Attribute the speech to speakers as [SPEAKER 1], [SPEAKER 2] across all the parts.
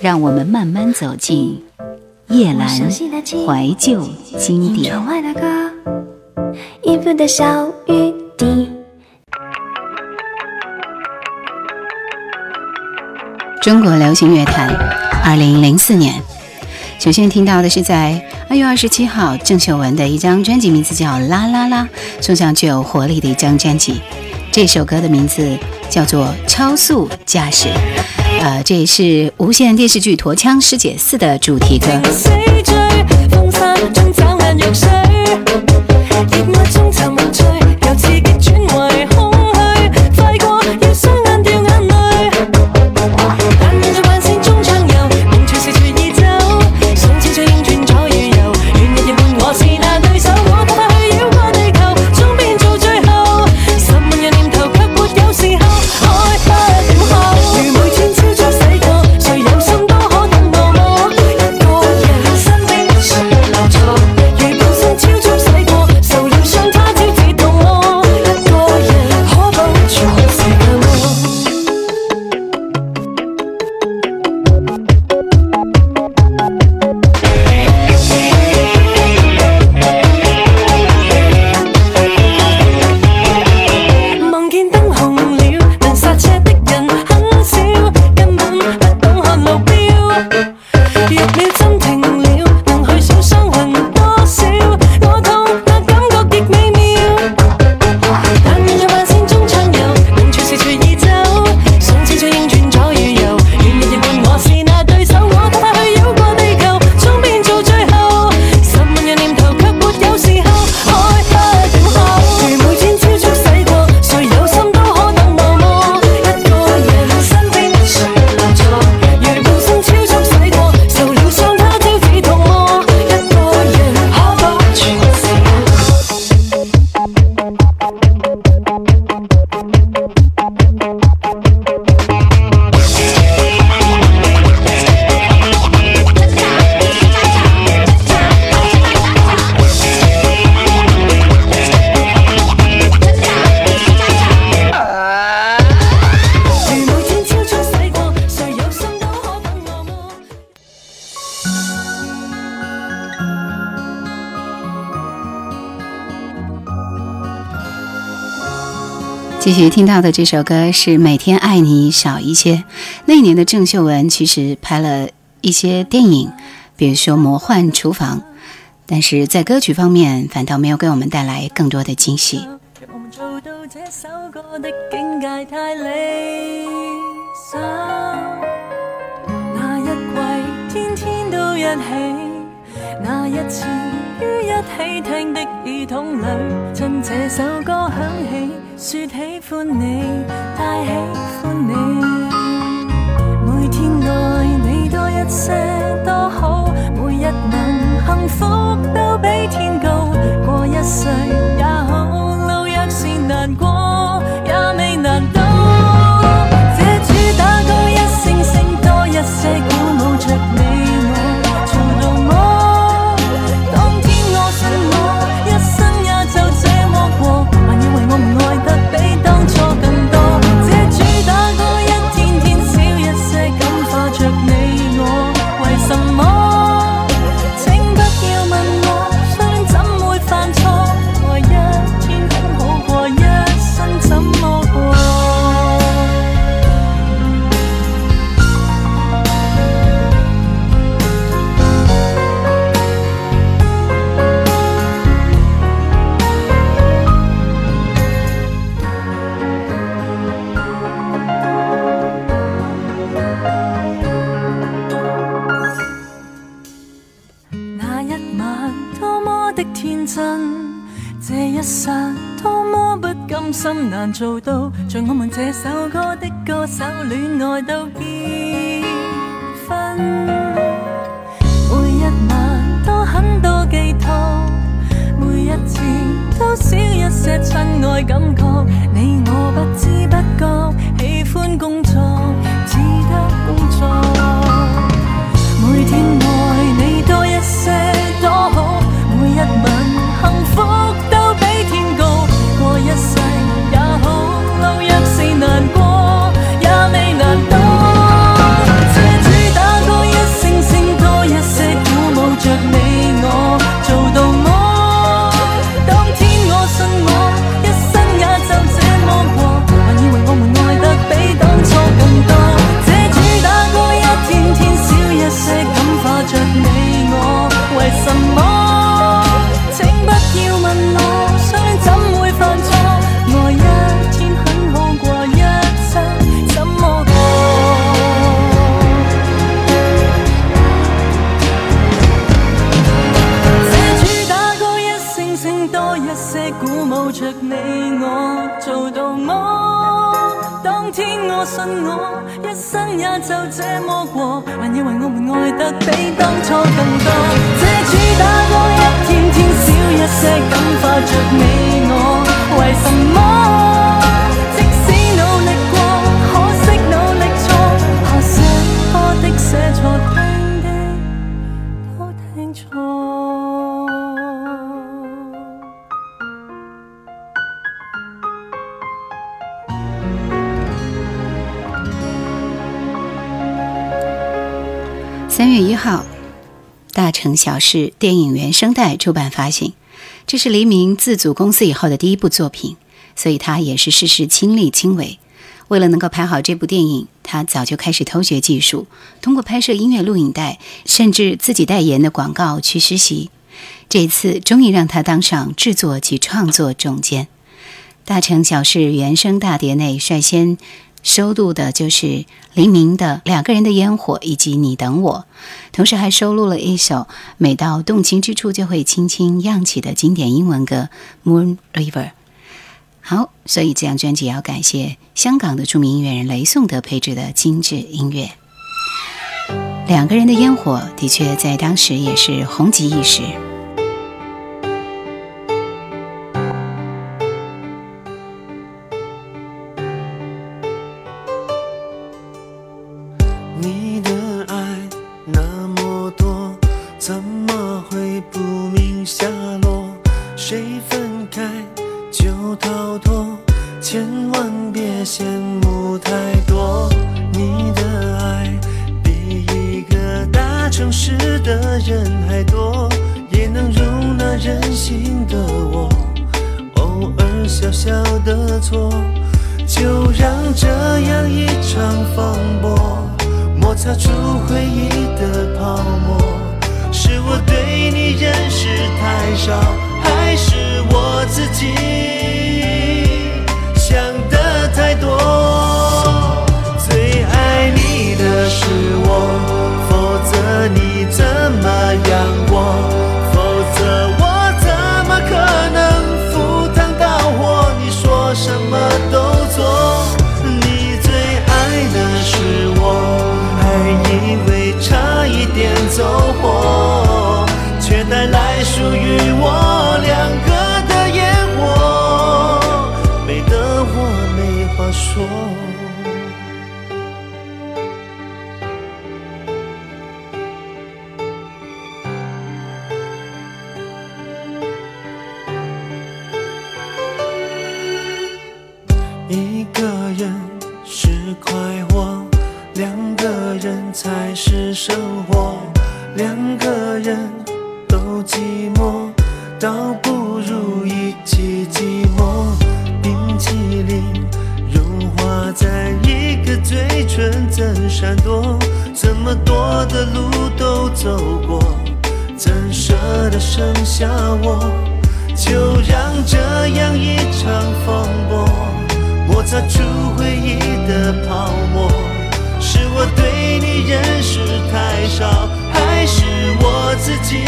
[SPEAKER 1] 让我们慢慢走进夜阑
[SPEAKER 2] 怀
[SPEAKER 1] 旧经典。中国流行乐坛，二零零四年，首先听到的是在二月二十七号郑秀文的一张专辑，名字叫《啦啦啦》，送上具有活力的一张专辑。这首歌的名字叫做《超速驾驶》，呃，这也是无线电视剧《驼枪师姐四》的主题歌。继续听到的这首歌是《每天爱你少一些》。那年的郑秀文其实拍了一些电影，比如说《魔幻厨房》，但是在歌曲方面反倒没有给我们带来更多的惊喜。
[SPEAKER 3] 那一季天天都一起，那一次于一起听的耳筒里，趁这首歌响起。说喜欢你，太喜欢你。天我信我，一生也就这么过，还以为我们爱得比当初更多。这主打歌一天天少一些感化着你我，为什么？即使努力过，可惜努力错，何时错的写错。
[SPEAKER 1] 三月一号，《大城小事》电影原声带出版发行。这是黎明自组公司以后的第一部作品，所以他也是事事亲力亲为。为了能够拍好这部电影，他早就开始偷学技术，通过拍摄音乐录影带，甚至自己代言的广告去实习。这次终于让他当上制作及创作总监。《大城小事》原声大碟内率先。收录的就是黎明的《两个人的烟火》以及《你等我》，同时还收录了一首每到动情之处就会轻轻漾起的经典英文歌《Moon River》。好，所以这张专辑要感谢香港的著名音乐人雷颂德配置的精致音乐。《两个人的烟火》的确在当时也是红极一时。
[SPEAKER 4] 怎么会不明下落？谁分开就逃脱，千万别羡慕太多。你的爱比一个大城市的人还多，也能容纳任性的我。偶尔小小的错，就让这样一场风波摩擦出回忆的泡沫。我对你认识太少还是我自己想的太多。最爱你的是我。闪躲，这么多的路都走过，怎舍得剩下我？就让这样一场风波摩擦出回忆的泡沫，是我对你认识太少，还是我自己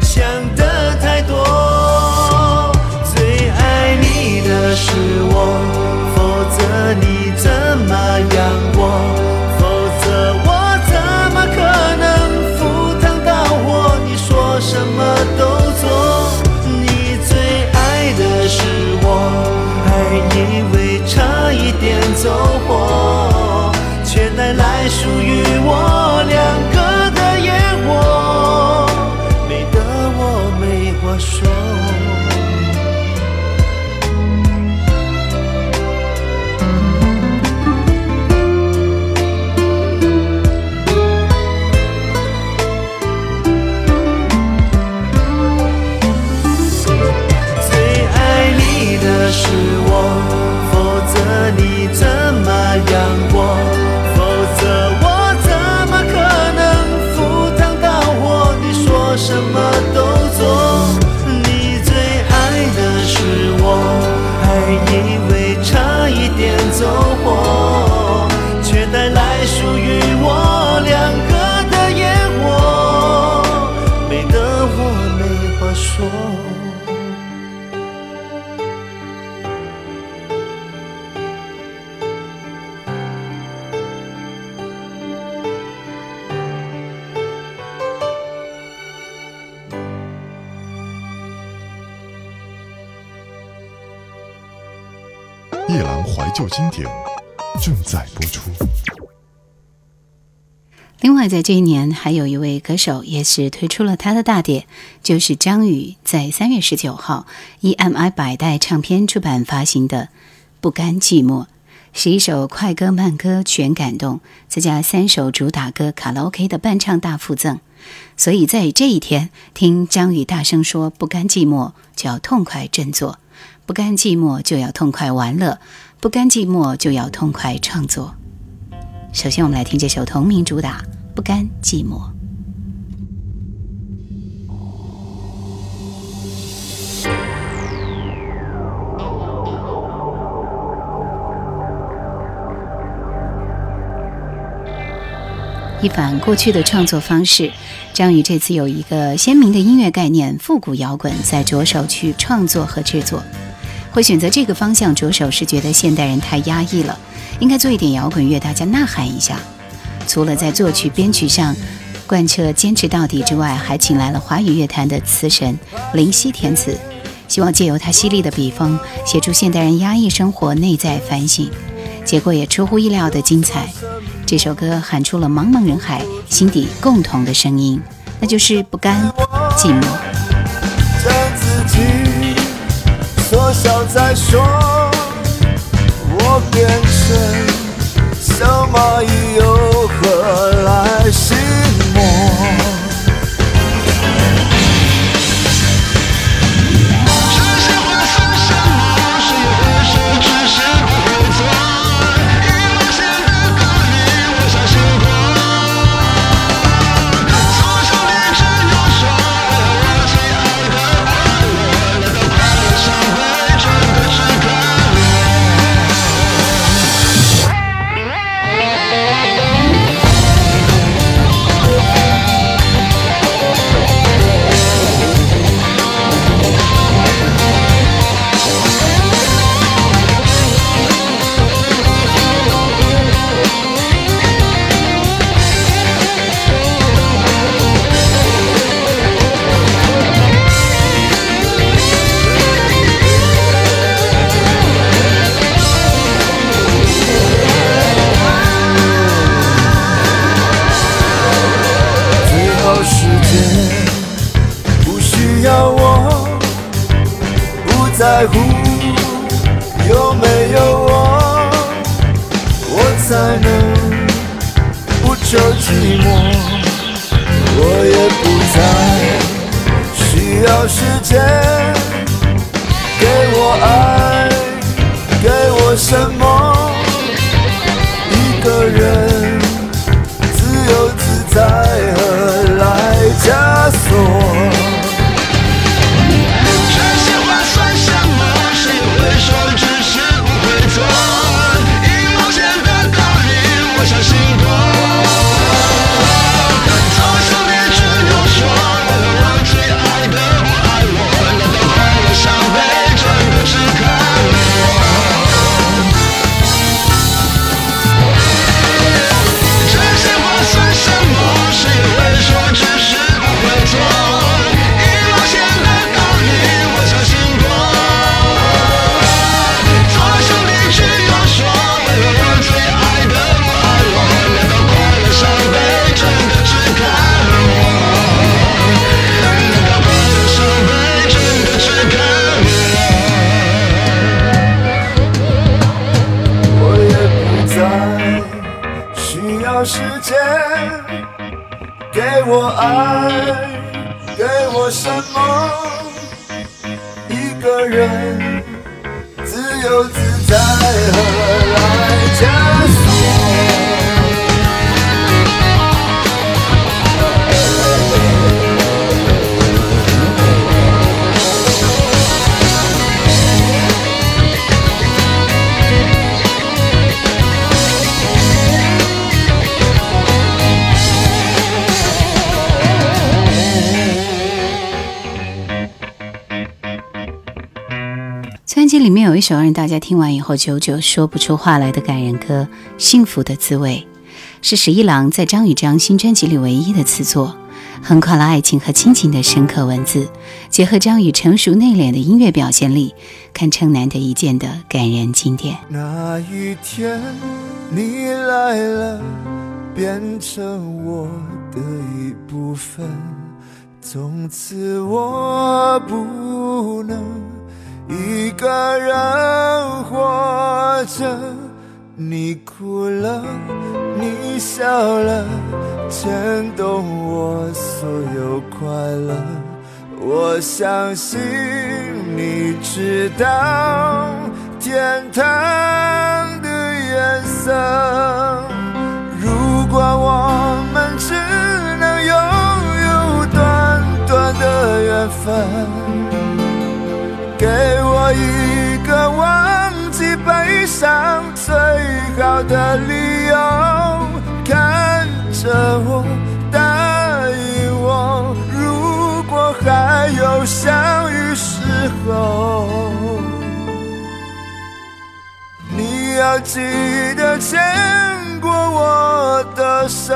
[SPEAKER 4] 想的太多？最爱你的是我。阳光，否则我怎么可能赴汤蹈火？你说什么都做，你最爱的是我，还以为差一点走火，却带来属于。
[SPEAKER 5] 旧经典正在播出。
[SPEAKER 1] 另外，在这一年，还有一位歌手也是推出了他的大碟，就是张宇在三月十九号 EMI 百代唱片出版发行的《不甘寂寞》，是一首快歌慢歌全感动，再加三首主打歌卡拉 OK 的伴唱大附赠。所以在这一天，听张宇大声说“不甘寂寞”，就要痛快振作；“不甘寂寞”就要痛快玩乐；“不甘寂寞”就要痛快创作。首先，我们来听这首同名主打《不甘寂寞》。一反过去的创作方式，张宇这次有一个鲜明的音乐概念——复古摇滚，在着手去创作和制作。会选择这个方向着手，是觉得现代人太压抑了，应该做一点摇滚乐，大家呐喊一下。除了在作曲编曲上贯彻坚持到底之外，还请来了华语乐坛的词神林夕填词，希望借由他犀利的笔锋，写出现代人压抑生活内在反省。结果也出乎意料的精彩。这首歌喊出了茫茫人海心底共同的声音，那就是不甘
[SPEAKER 6] 寂寞。将自己缩小再说，我变成小蚂蚁又何来世界。
[SPEAKER 1] 专辑里面有一首让大家听完以后久久说不出话来的感人歌《幸福的滋味》，是十一郎在张宇这张新专辑里唯一的词作。横跨了爱情和亲情的深刻文字，结合张宇成熟内敛的音乐表现力，堪称难得一见的感人经典。
[SPEAKER 6] 那一天你来了，变成我的一部分，从此我不能一个人活着。你哭了，你笑了，牵动我所有快乐。我相信你知道天堂的颜色。如果我们只能拥有短短的缘分，我一个忘记悲伤最好的理由。看着我，答应我，如果还有相遇时候，你要记得牵过我的手。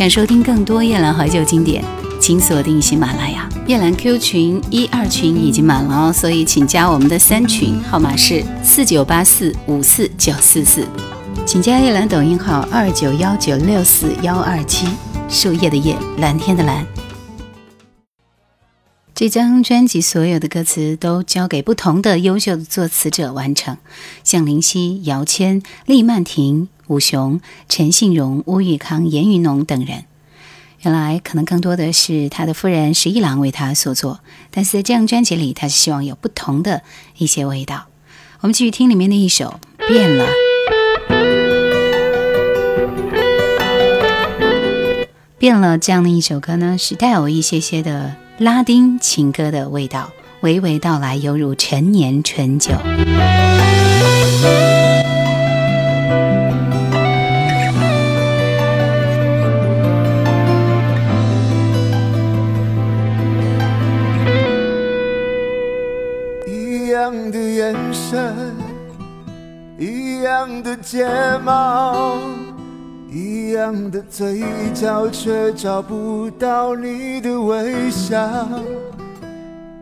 [SPEAKER 1] 想收听更多夜兰怀旧经典，请锁定喜马拉雅。夜兰 Q 群一二群已经满了哦，所以请加我们的三群，号码是四九八四五四九四四。请加夜兰抖音号二九幺九六四幺二七，树叶的叶，蓝天的蓝。这张专辑所有的歌词都交给不同的优秀的作词者完成，像林夕、姚谦、厉曼婷、武雄、陈信荣、乌玉康、严云农等人。原来可能更多的是他的夫人石一郎为他所作，但是在这张专辑里，他是希望有不同的一些味道。我们继续听里面的一首《变了》。变了这样的一首歌呢，是带有一些些的。拉丁情歌的味道，娓娓道来，犹如陈年醇酒。
[SPEAKER 6] 一样的睫毛。一样的嘴角，却找不到你的微笑；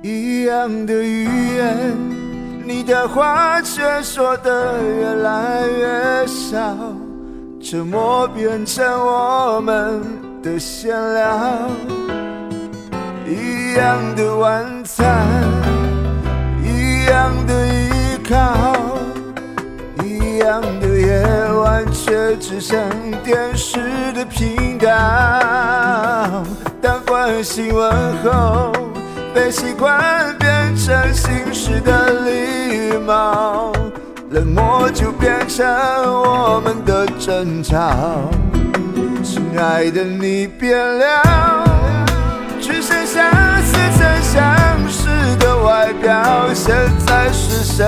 [SPEAKER 6] 一样的语言，你的话却说得越来越少。沉默变成我们的闲聊。一样的晚餐，一样的靠。一样的夜晚，却只剩电视的频道。当关心问候被习惯变成形式的礼貌，冷漠就变成我们的争吵。亲爱的，你变了，只剩下自己的外表。现在是谁？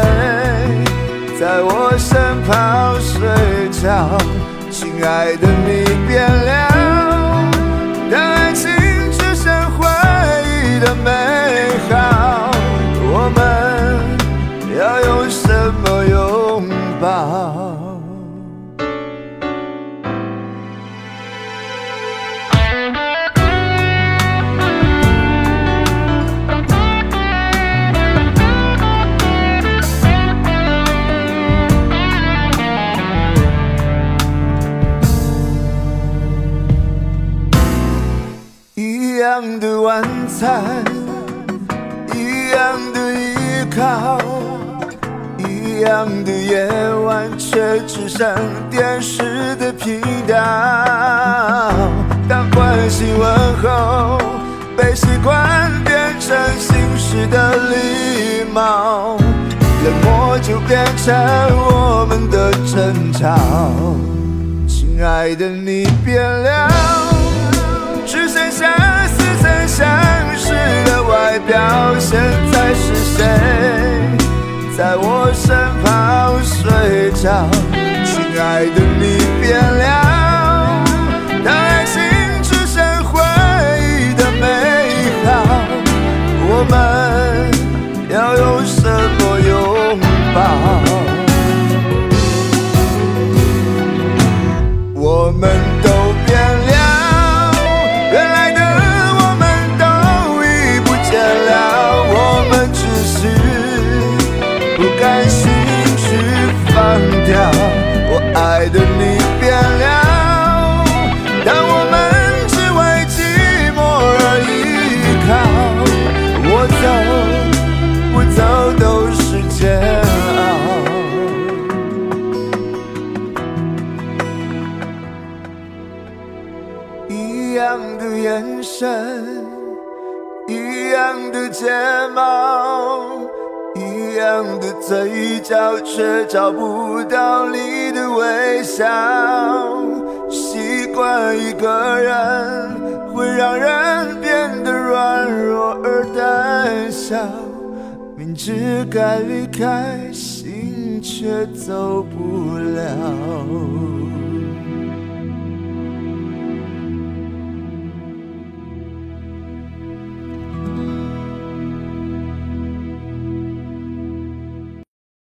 [SPEAKER 6] 在我身旁睡着，亲爱的，你变了。当爱情只剩回忆的美爱的，你变了，只剩下似曾。相识的外表，现在是谁在我身旁睡着？亲爱的，却找不到你的微笑。习惯一个人，会让人变得软弱而胆小。明知该离开，心却走不了。